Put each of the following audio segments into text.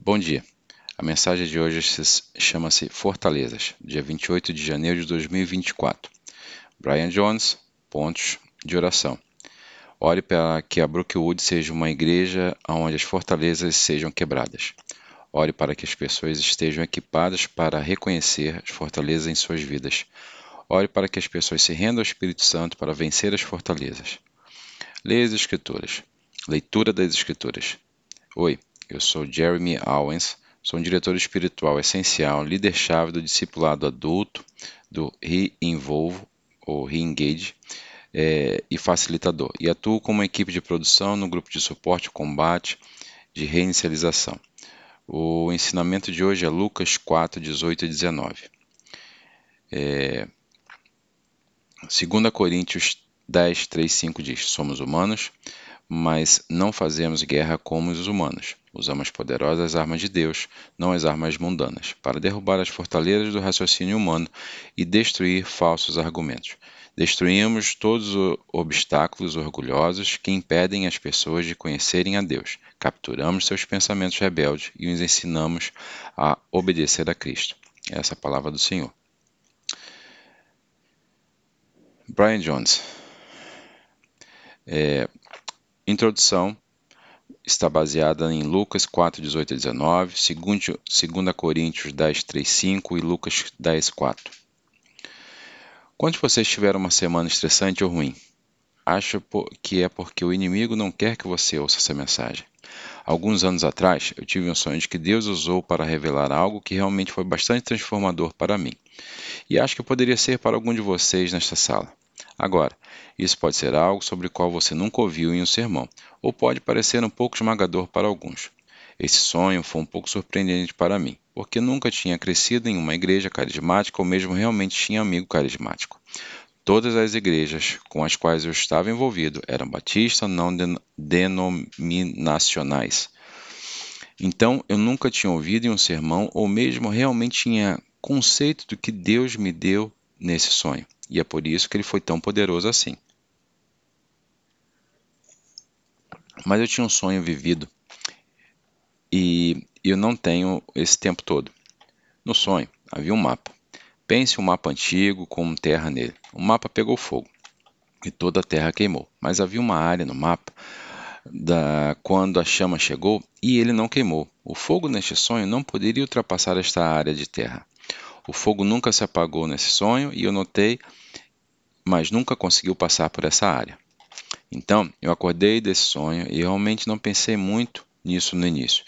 Bom dia. A mensagem de hoje chama-se Fortalezas, dia 28 de janeiro de 2024. Brian Jones, pontos de oração. Ore para que a Brookwood seja uma igreja onde as fortalezas sejam quebradas. Ore para que as pessoas estejam equipadas para reconhecer as fortalezas em suas vidas. Ore para que as pessoas se rendam ao Espírito Santo para vencer as fortalezas. Leia as Escrituras. Leitura das Escrituras. Oi, eu sou Jeremy Owens, sou um diretor espiritual essencial, líder-chave do discipulado adulto, do Re-Involve ou Re-Engage é, e facilitador, e atuo como equipe de produção no grupo de suporte combate de reinicialização. O ensinamento de hoje é Lucas 4, 18 e 19. É, 2 Coríntios 10, 3, 5 diz: Somos humanos, mas não fazemos guerra como os humanos. Usamos poderosas armas de Deus, não as armas mundanas, para derrubar as fortalezas do raciocínio humano e destruir falsos argumentos. Destruímos todos os obstáculos orgulhosos que impedem as pessoas de conhecerem a Deus. Capturamos seus pensamentos rebeldes e os ensinamos a obedecer a Cristo. Essa é a palavra do Senhor. Brian Jones. É, Introdução está baseada em Lucas 4, 18 a 19, 2 Coríntios 10, 3, 5 e Lucas 10, 4. Quando vocês tiveram uma semana estressante ou ruim? Acho que é porque o inimigo não quer que você ouça essa mensagem. Alguns anos atrás, eu tive um sonho de que Deus usou para revelar algo que realmente foi bastante transformador para mim. E acho que poderia ser para algum de vocês nesta sala. Agora, isso pode ser algo sobre o qual você nunca ouviu em um sermão, ou pode parecer um pouco esmagador para alguns. Esse sonho foi um pouco surpreendente para mim, porque nunca tinha crescido em uma igreja carismática ou mesmo realmente tinha amigo carismático. Todas as igrejas com as quais eu estava envolvido eram batistas não denominacionais. Então eu nunca tinha ouvido em um sermão ou mesmo realmente tinha conceito do que Deus me deu nesse sonho. E é por isso que ele foi tão poderoso assim. Mas eu tinha um sonho vivido e eu não tenho esse tempo todo. No sonho havia um mapa. Pense um mapa antigo com terra nele. O mapa pegou fogo e toda a terra queimou. Mas havia uma área no mapa da quando a chama chegou e ele não queimou. O fogo neste sonho não poderia ultrapassar esta área de terra. O fogo nunca se apagou nesse sonho e eu notei, mas nunca conseguiu passar por essa área. Então, eu acordei desse sonho e realmente não pensei muito nisso no início.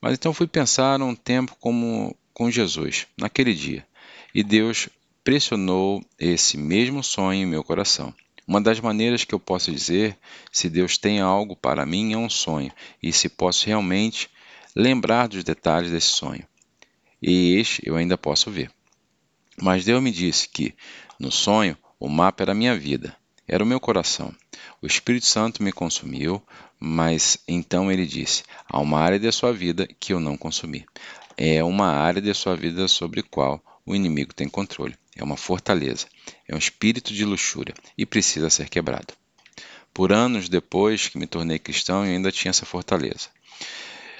Mas então fui pensar um tempo como com Jesus, naquele dia. E Deus pressionou esse mesmo sonho em meu coração. Uma das maneiras que eu posso dizer se Deus tem algo para mim é um sonho, e se posso realmente lembrar dos detalhes desse sonho. E este eu ainda posso ver. Mas Deus me disse que, no sonho, o mapa era a minha vida, era o meu coração. O Espírito Santo me consumiu, mas então ele disse: há uma área da sua vida que eu não consumi. É uma área da sua vida sobre a qual o inimigo tem controle. É uma fortaleza, é um espírito de luxúria e precisa ser quebrado. Por anos depois que me tornei cristão, eu ainda tinha essa fortaleza.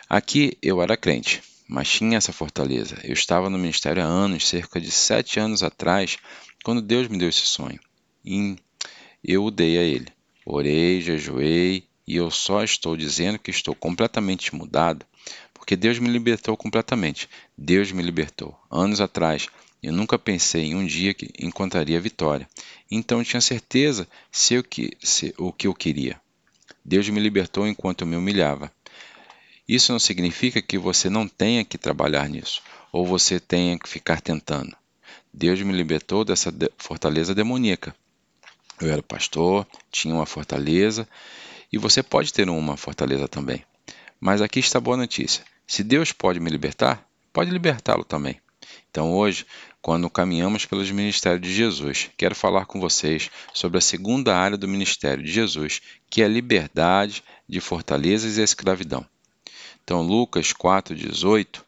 Aqui eu era crente, mas tinha essa fortaleza. Eu estava no ministério há anos, cerca de sete anos atrás, quando Deus me deu esse sonho. E eu o dei a Ele. Orei, jejuei, e eu só estou dizendo que estou completamente mudado, porque Deus me libertou completamente. Deus me libertou. Anos atrás, eu nunca pensei em um dia que encontraria vitória. Então eu tinha certeza se eu que, se, o que eu queria. Deus me libertou enquanto eu me humilhava. Isso não significa que você não tenha que trabalhar nisso, ou você tenha que ficar tentando. Deus me libertou dessa fortaleza demoníaca. Eu era pastor, tinha uma fortaleza, e você pode ter uma fortaleza também. Mas aqui está a boa notícia. Se Deus pode me libertar, pode libertá-lo também. Então hoje, quando caminhamos pelos ministérios de Jesus, quero falar com vocês sobre a segunda área do ministério de Jesus, que é a liberdade de fortalezas e escravidão. Então, Lucas 4,18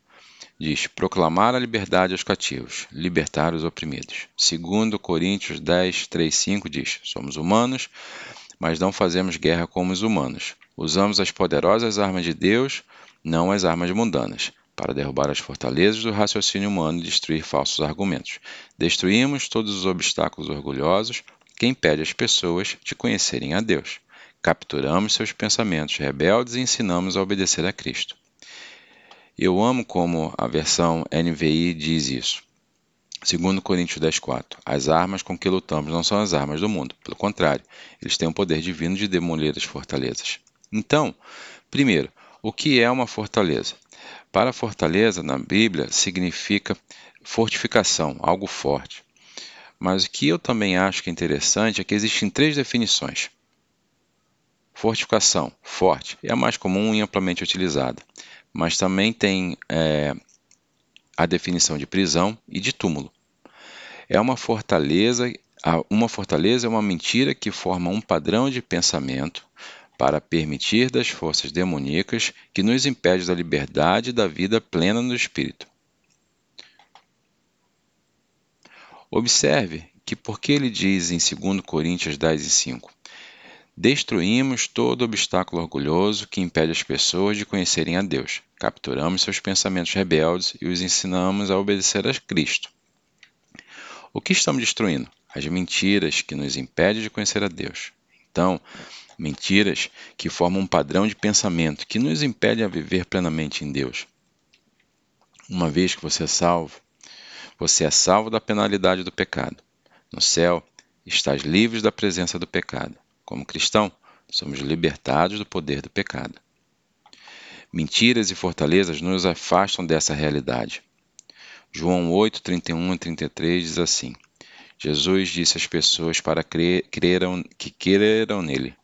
diz: proclamar a liberdade aos cativos, libertar os oprimidos. Segundo Coríntios 10, 3, 5 diz: somos humanos, mas não fazemos guerra como os humanos. Usamos as poderosas armas de Deus, não as armas mundanas, para derrubar as fortalezas do raciocínio humano e destruir falsos argumentos. Destruímos todos os obstáculos orgulhosos que impedem as pessoas de conhecerem a Deus. Capturamos seus pensamentos rebeldes e ensinamos a obedecer a Cristo. Eu amo como a versão NVI diz isso. Segundo Coríntios 10:4, as armas com que lutamos não são as armas do mundo, pelo contrário, eles têm o poder divino de demolir as fortalezas. Então, primeiro, o que é uma fortaleza? Para fortaleza na Bíblia significa fortificação, algo forte. Mas o que eu também acho que é interessante é que existem três definições. Fortificação, forte, é a mais comum e amplamente utilizada, mas também tem é, a definição de prisão e de túmulo. É uma fortaleza, uma fortaleza é uma mentira que forma um padrão de pensamento para permitir das forças demoníacas que nos impede da liberdade e da vida plena no espírito. Observe que porque ele diz em 2 Coríntios 10 e 5, Destruímos todo obstáculo orgulhoso que impede as pessoas de conhecerem a Deus. Capturamos seus pensamentos rebeldes e os ensinamos a obedecer a Cristo. O que estamos destruindo? As mentiras que nos impedem de conhecer a Deus. Então, mentiras que formam um padrão de pensamento que nos impede a viver plenamente em Deus. Uma vez que você é salvo, você é salvo da penalidade do pecado. No céu, estás livre da presença do pecado. Como cristão, somos libertados do poder do pecado. Mentiras e fortalezas nos afastam dessa realidade. João 8, 31 e 33 diz assim: Jesus disse às pessoas para crer, creram, que creram nele: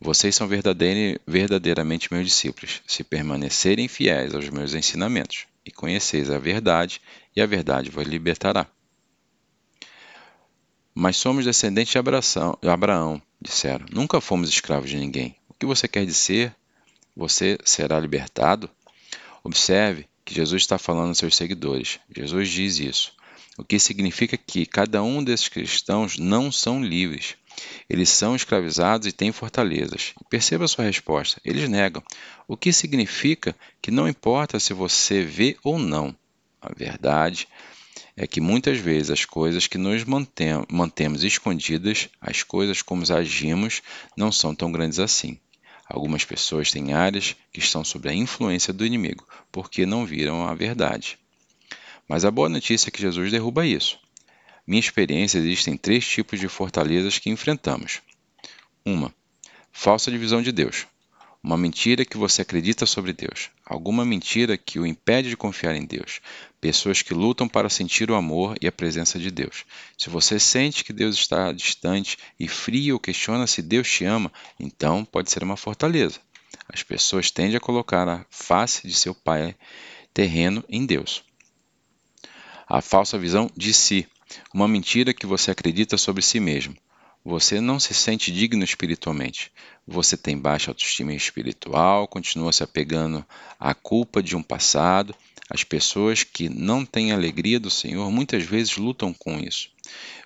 Vocês são verdadeiramente meus discípulos, se permanecerem fiéis aos meus ensinamentos, e conheceis a verdade, e a verdade vos libertará. Mas somos descendentes de Abraão, disseram. Nunca fomos escravos de ninguém. O que você quer dizer? Você será libertado? Observe que Jesus está falando aos seus seguidores. Jesus diz isso. O que significa que cada um desses cristãos não são livres. Eles são escravizados e têm fortalezas. Perceba a sua resposta. Eles negam. O que significa que não importa se você vê ou não. A verdade que muitas vezes as coisas que nos mantemos escondidas, as coisas como agimos, não são tão grandes assim. Algumas pessoas têm áreas que estão sob a influência do inimigo, porque não viram a verdade. Mas a boa notícia é que Jesus derruba isso. Minha experiência existem três tipos de fortalezas que enfrentamos. Uma, falsa divisão de Deus. Uma mentira que você acredita sobre Deus. Alguma mentira que o impede de confiar em Deus. Pessoas que lutam para sentir o amor e a presença de Deus. Se você sente que Deus está distante e frio ou questiona se Deus te ama, então pode ser uma fortaleza. As pessoas tendem a colocar a face de seu pai terreno em Deus. A falsa visão de si. Uma mentira que você acredita sobre si mesmo. Você não se sente digno espiritualmente. Você tem baixa autoestima espiritual, continua se apegando à culpa de um passado. As pessoas que não têm alegria do Senhor muitas vezes lutam com isso.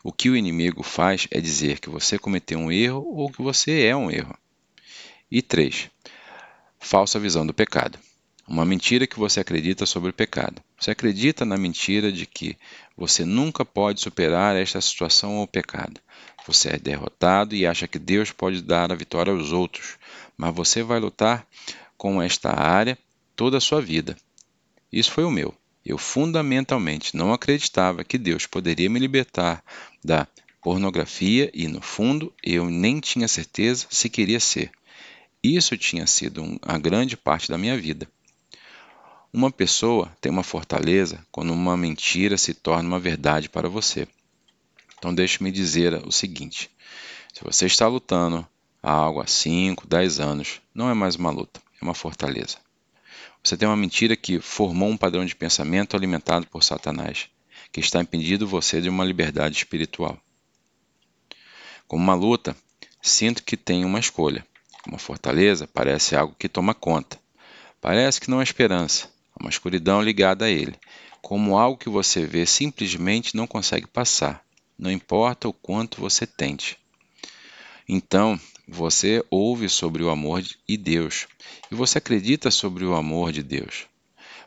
O que o inimigo faz é dizer que você cometeu um erro ou que você é um erro. E 3. Falsa visão do pecado. Uma mentira que você acredita sobre o pecado. Você acredita na mentira de que você nunca pode superar esta situação ou pecado. Você é derrotado e acha que Deus pode dar a vitória aos outros, mas você vai lutar com esta área toda a sua vida. Isso foi o meu. Eu fundamentalmente não acreditava que Deus poderia me libertar da pornografia e, no fundo, eu nem tinha certeza se queria ser. Isso tinha sido a grande parte da minha vida. Uma pessoa tem uma fortaleza quando uma mentira se torna uma verdade para você. Então deixe-me dizer o seguinte: se você está lutando há algo há 5, 10 anos, não é mais uma luta, é uma fortaleza. Você tem uma mentira que formou um padrão de pensamento alimentado por Satanás, que está impedindo você de uma liberdade espiritual. Como uma luta, sinto que tenho uma escolha. Uma fortaleza parece algo que toma conta. Parece que não há esperança, uma escuridão ligada a ele, como algo que você vê simplesmente não consegue passar não importa o quanto você tente. Então, você ouve sobre o amor de Deus e você acredita sobre o amor de Deus.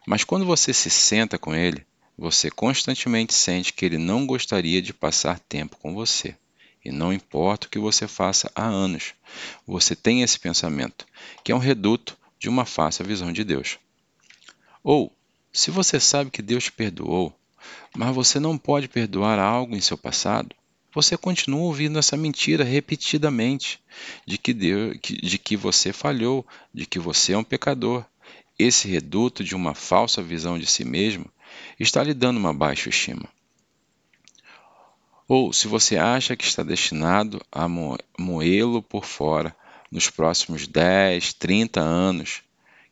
Mas quando você se senta com ele, você constantemente sente que ele não gostaria de passar tempo com você. E não importa o que você faça há anos, você tem esse pensamento, que é um reduto de uma falsa visão de Deus. Ou, se você sabe que Deus te perdoou, mas você não pode perdoar algo em seu passado, você continua ouvindo essa mentira repetidamente de que, Deus, de que você falhou, de que você é um pecador. Esse reduto de uma falsa visão de si mesmo está lhe dando uma baixa estima. Ou se você acha que está destinado a moê-lo por fora nos próximos 10, 30 anos,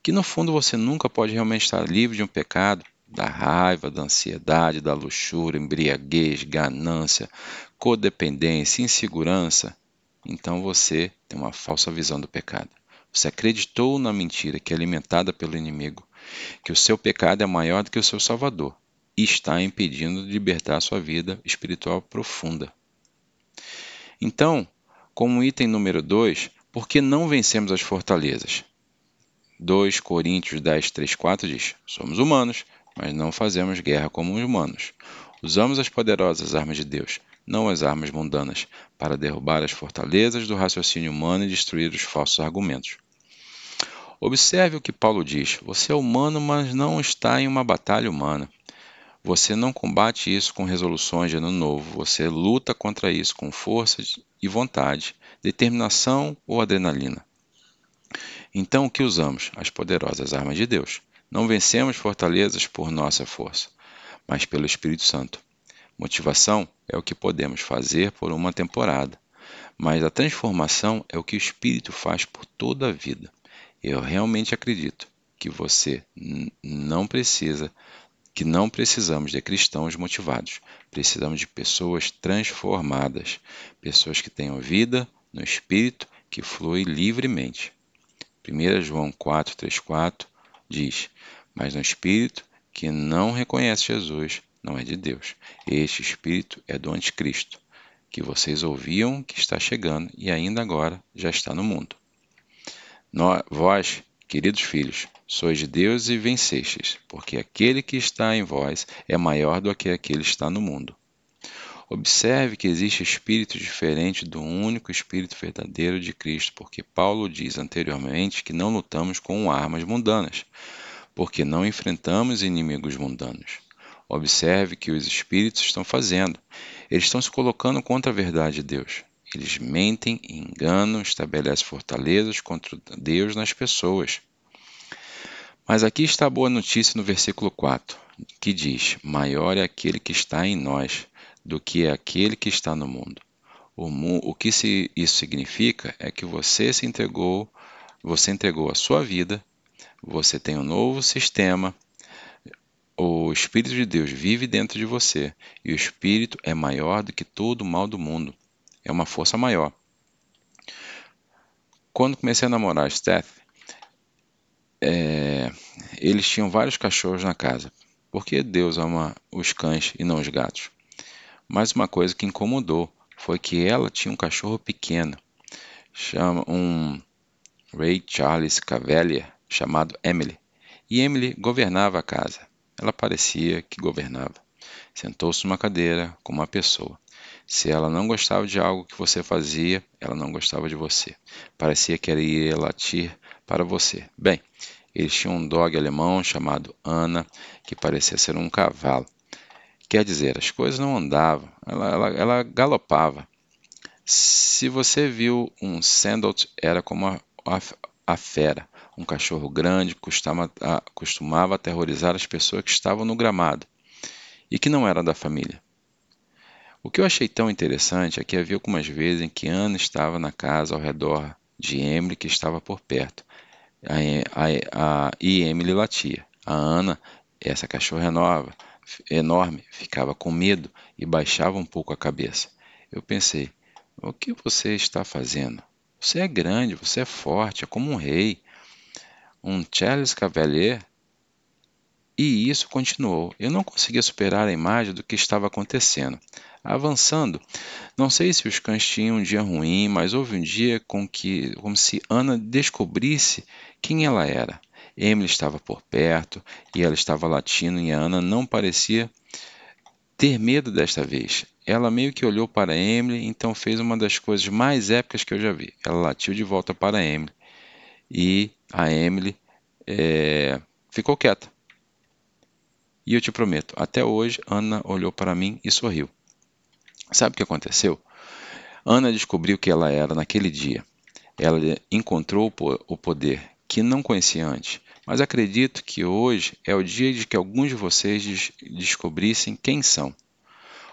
que no fundo você nunca pode realmente estar livre de um pecado, da raiva, da ansiedade, da luxúria, embriaguez, ganância, codependência, insegurança, então você tem uma falsa visão do pecado. Você acreditou na mentira que é alimentada pelo inimigo, que o seu pecado é maior do que o seu Salvador e está impedindo de libertar sua vida espiritual profunda. Então, como item número 2, por que não vencemos as fortalezas? 2 Coríntios 10, 3, 4 diz: Somos humanos, mas não fazemos guerra como humanos. Usamos as poderosas armas de Deus, não as armas mundanas, para derrubar as fortalezas do raciocínio humano e destruir os falsos argumentos. Observe o que Paulo diz: Você é humano, mas não está em uma batalha humana. Você não combate isso com resoluções de ano novo, você luta contra isso com força e vontade, determinação ou adrenalina. Então o que usamos? As poderosas armas de Deus. Não vencemos fortalezas por nossa força, mas pelo Espírito Santo. Motivação é o que podemos fazer por uma temporada, mas a transformação é o que o Espírito faz por toda a vida. Eu realmente acredito que você não precisa, que não precisamos de cristãos motivados. Precisamos de pessoas transformadas, pessoas que tenham vida no Espírito que flui livremente. 1 João 4,34 diz: Mas no espírito que não reconhece Jesus não é de Deus. Este espírito é do anticristo, que vocês ouviam que está chegando e ainda agora já está no mundo. vós, queridos filhos, sois de Deus e vencestes, porque aquele que está em vós é maior do que aquele que está no mundo. Observe que existe espírito diferente do único espírito verdadeiro de Cristo, porque Paulo diz anteriormente que não lutamos com armas mundanas, porque não enfrentamos inimigos mundanos. Observe que os espíritos estão fazendo. Eles estão se colocando contra a verdade de Deus. Eles mentem, enganam, estabelecem fortalezas contra Deus nas pessoas. Mas aqui está a boa notícia no versículo 4, que diz: Maior é aquele que está em nós do que aquele que está no mundo. O, o que se, isso significa é que você se entregou, você entregou a sua vida, você tem um novo sistema, o Espírito de Deus vive dentro de você e o Espírito é maior do que todo o mal do mundo. É uma força maior. Quando comecei a namorar Steph, é, eles tinham vários cachorros na casa. Porque Deus ama os cães e não os gatos? Mas uma coisa que incomodou foi que ela tinha um cachorro pequeno, chama um Ray Charles Cavalier, chamado Emily. E Emily governava a casa. Ela parecia que governava. Sentou-se numa cadeira como uma pessoa. Se ela não gostava de algo que você fazia, ela não gostava de você. Parecia que ia latir para você. Bem, eles tinham um dog alemão chamado Ana, que parecia ser um cavalo. Quer dizer, as coisas não andavam, ela, ela, ela galopava. Se você viu um Sandalt, era como a, a, a fera, um cachorro grande costuma, a, costumava aterrorizar as pessoas que estavam no gramado e que não eram da família. O que eu achei tão interessante é que havia algumas vezes em que Ana estava na casa ao redor de Emily, que estava por perto, a, a, a, e Emily latia. A Ana, essa cachorra nova, enorme, ficava com medo e baixava um pouco a cabeça. Eu pensei: o que você está fazendo? Você é grande, você é forte, é como um rei, um Charles Cavalier. E isso continuou. Eu não conseguia superar a imagem do que estava acontecendo. Avançando, não sei se os cães tinham um dia ruim, mas houve um dia com que, como se Ana descobrisse quem ela era. Emily estava por perto e ela estava latindo e a Ana não parecia ter medo desta vez. Ela meio que olhou para Emily, então fez uma das coisas mais épicas que eu já vi. Ela latiu de volta para Emily e a Emily é, ficou quieta. E eu te prometo, até hoje Ana olhou para mim e sorriu. Sabe o que aconteceu? Ana descobriu que ela era naquele dia. Ela encontrou o poder que não conhecia antes. Mas acredito que hoje é o dia de que alguns de vocês descobrissem quem são.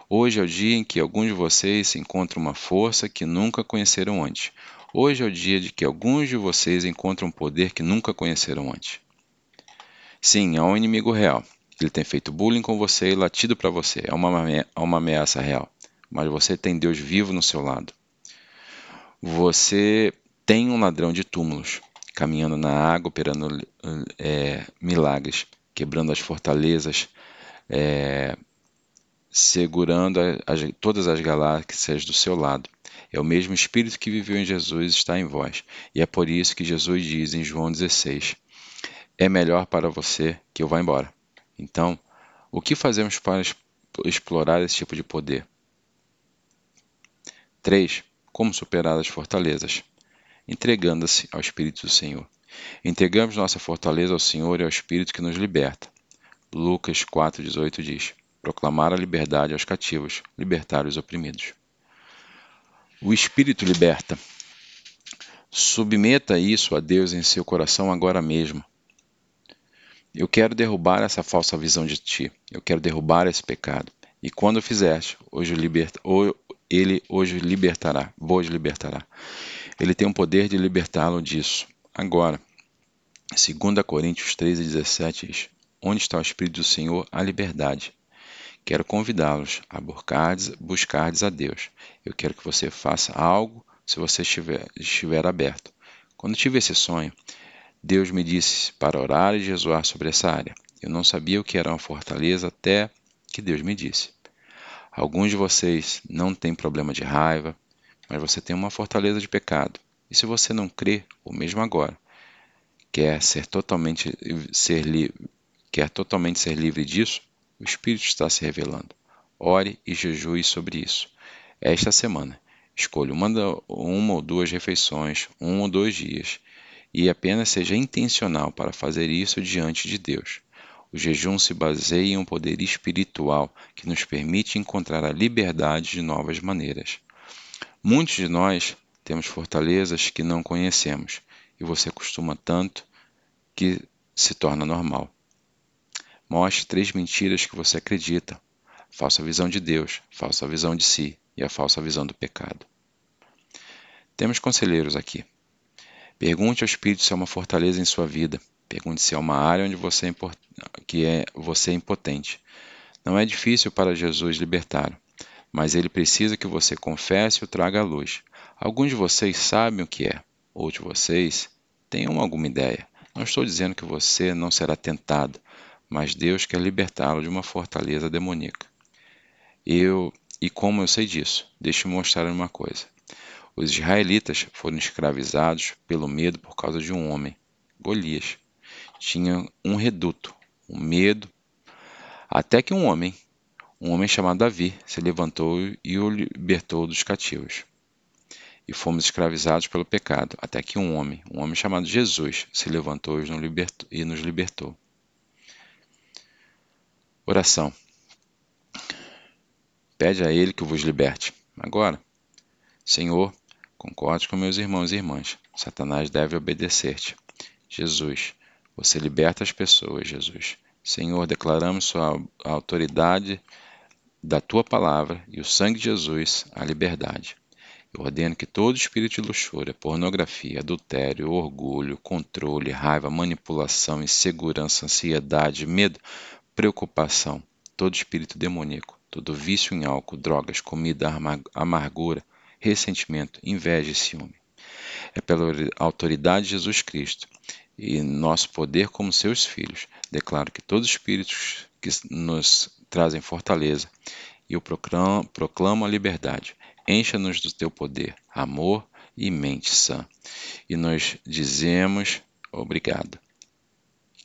Hoje é o dia em que alguns de vocês encontram uma força que nunca conheceram antes. Hoje é o dia de que alguns de vocês encontram um poder que nunca conheceram antes. Sim, há um inimigo real. Ele tem feito bullying com você e latido para você. É uma, é uma ameaça real. Mas você tem Deus vivo no seu lado. Você tem um ladrão de túmulos caminhando na água, operando é, milagres, quebrando as fortalezas, é, segurando as, todas as galáxias do seu lado. É o mesmo Espírito que viveu em Jesus está em vós. E é por isso que Jesus diz em João 16: É melhor para você que eu vá embora. Então, o que fazemos para explorar esse tipo de poder? 3. Como superar as fortalezas? Entregando-se ao Espírito do Senhor. Entregamos nossa fortaleza ao Senhor e ao Espírito que nos liberta. Lucas 4,18 diz: Proclamar a liberdade aos cativos, libertar os oprimidos. O Espírito liberta. Submeta isso a Deus em seu coração agora mesmo. Eu quero derrubar essa falsa visão de ti. Eu quero derrubar esse pecado. E quando fizeste, hoje liberta, ele hoje libertará, hoje libertará. Ele tem o poder de libertá-lo disso. Agora, 2 Coríntios 13,17 diz: Onde está o Espírito do Senhor, a liberdade. Quero convidá-los a buscardes a Deus. Eu quero que você faça algo se você estiver, estiver aberto. Quando tive esse sonho, Deus me disse para orar e jejuar sobre essa área. Eu não sabia o que era uma fortaleza até que Deus me disse. Alguns de vocês não têm problema de raiva, mas você tem uma fortaleza de pecado. E se você não crê, ou mesmo agora, quer ser totalmente ser quer totalmente ser livre disso, o Espírito está se revelando. Ore e jejue sobre isso. Esta semana, escolha uma, uma ou duas refeições, um ou dois dias, e apenas seja intencional para fazer isso diante de Deus. O jejum se baseia em um poder espiritual que nos permite encontrar a liberdade de novas maneiras. Muitos de nós temos fortalezas que não conhecemos e você costuma tanto que se torna normal. Mostre três mentiras que você acredita: falsa visão de Deus, falsa visão de si e a falsa visão do pecado. Temos conselheiros aqui. Pergunte ao Espírito se é uma fortaleza em sua vida. Pergunte se é uma área onde você é que é você é impotente. Não é difícil para Jesus libertar, mas ele precisa que você confesse e o traga à luz. Alguns de vocês sabem o que é, outros de vocês têm alguma ideia. Não estou dizendo que você não será tentado, mas Deus quer libertá-lo de uma fortaleza demoníaca. Eu, e como eu sei disso, deixe-me mostrar uma coisa. Os israelitas foram escravizados pelo medo por causa de um homem, Golias tinha um reduto, um medo, até que um homem, um homem chamado Davi, se levantou e o libertou dos cativos. E fomos escravizados pelo pecado, até que um homem, um homem chamado Jesus, se levantou e nos libertou. Oração. Pede a Ele que vos liberte. Agora, Senhor, concorde com meus irmãos e irmãs. Satanás deve obedecer-te. Jesus, você liberta as pessoas, Jesus. Senhor, declaramos sua autoridade da tua palavra e o sangue de Jesus a liberdade. Eu ordeno que todo espírito de luxúria, pornografia, adultério, orgulho, controle, raiva, manipulação, insegurança, ansiedade, medo, preocupação, todo espírito demoníaco, todo vício em álcool, drogas, comida, amargura, ressentimento, inveja e ciúme. É pela autoridade de Jesus Cristo e nosso poder como seus filhos. Declaro que todos os espíritos que nos trazem fortaleza e o proclamo, proclamo a liberdade. Encha-nos do teu poder, amor e mente sã. E nós dizemos obrigado.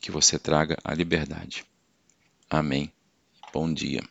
que você traga a liberdade. Amém. Bom dia.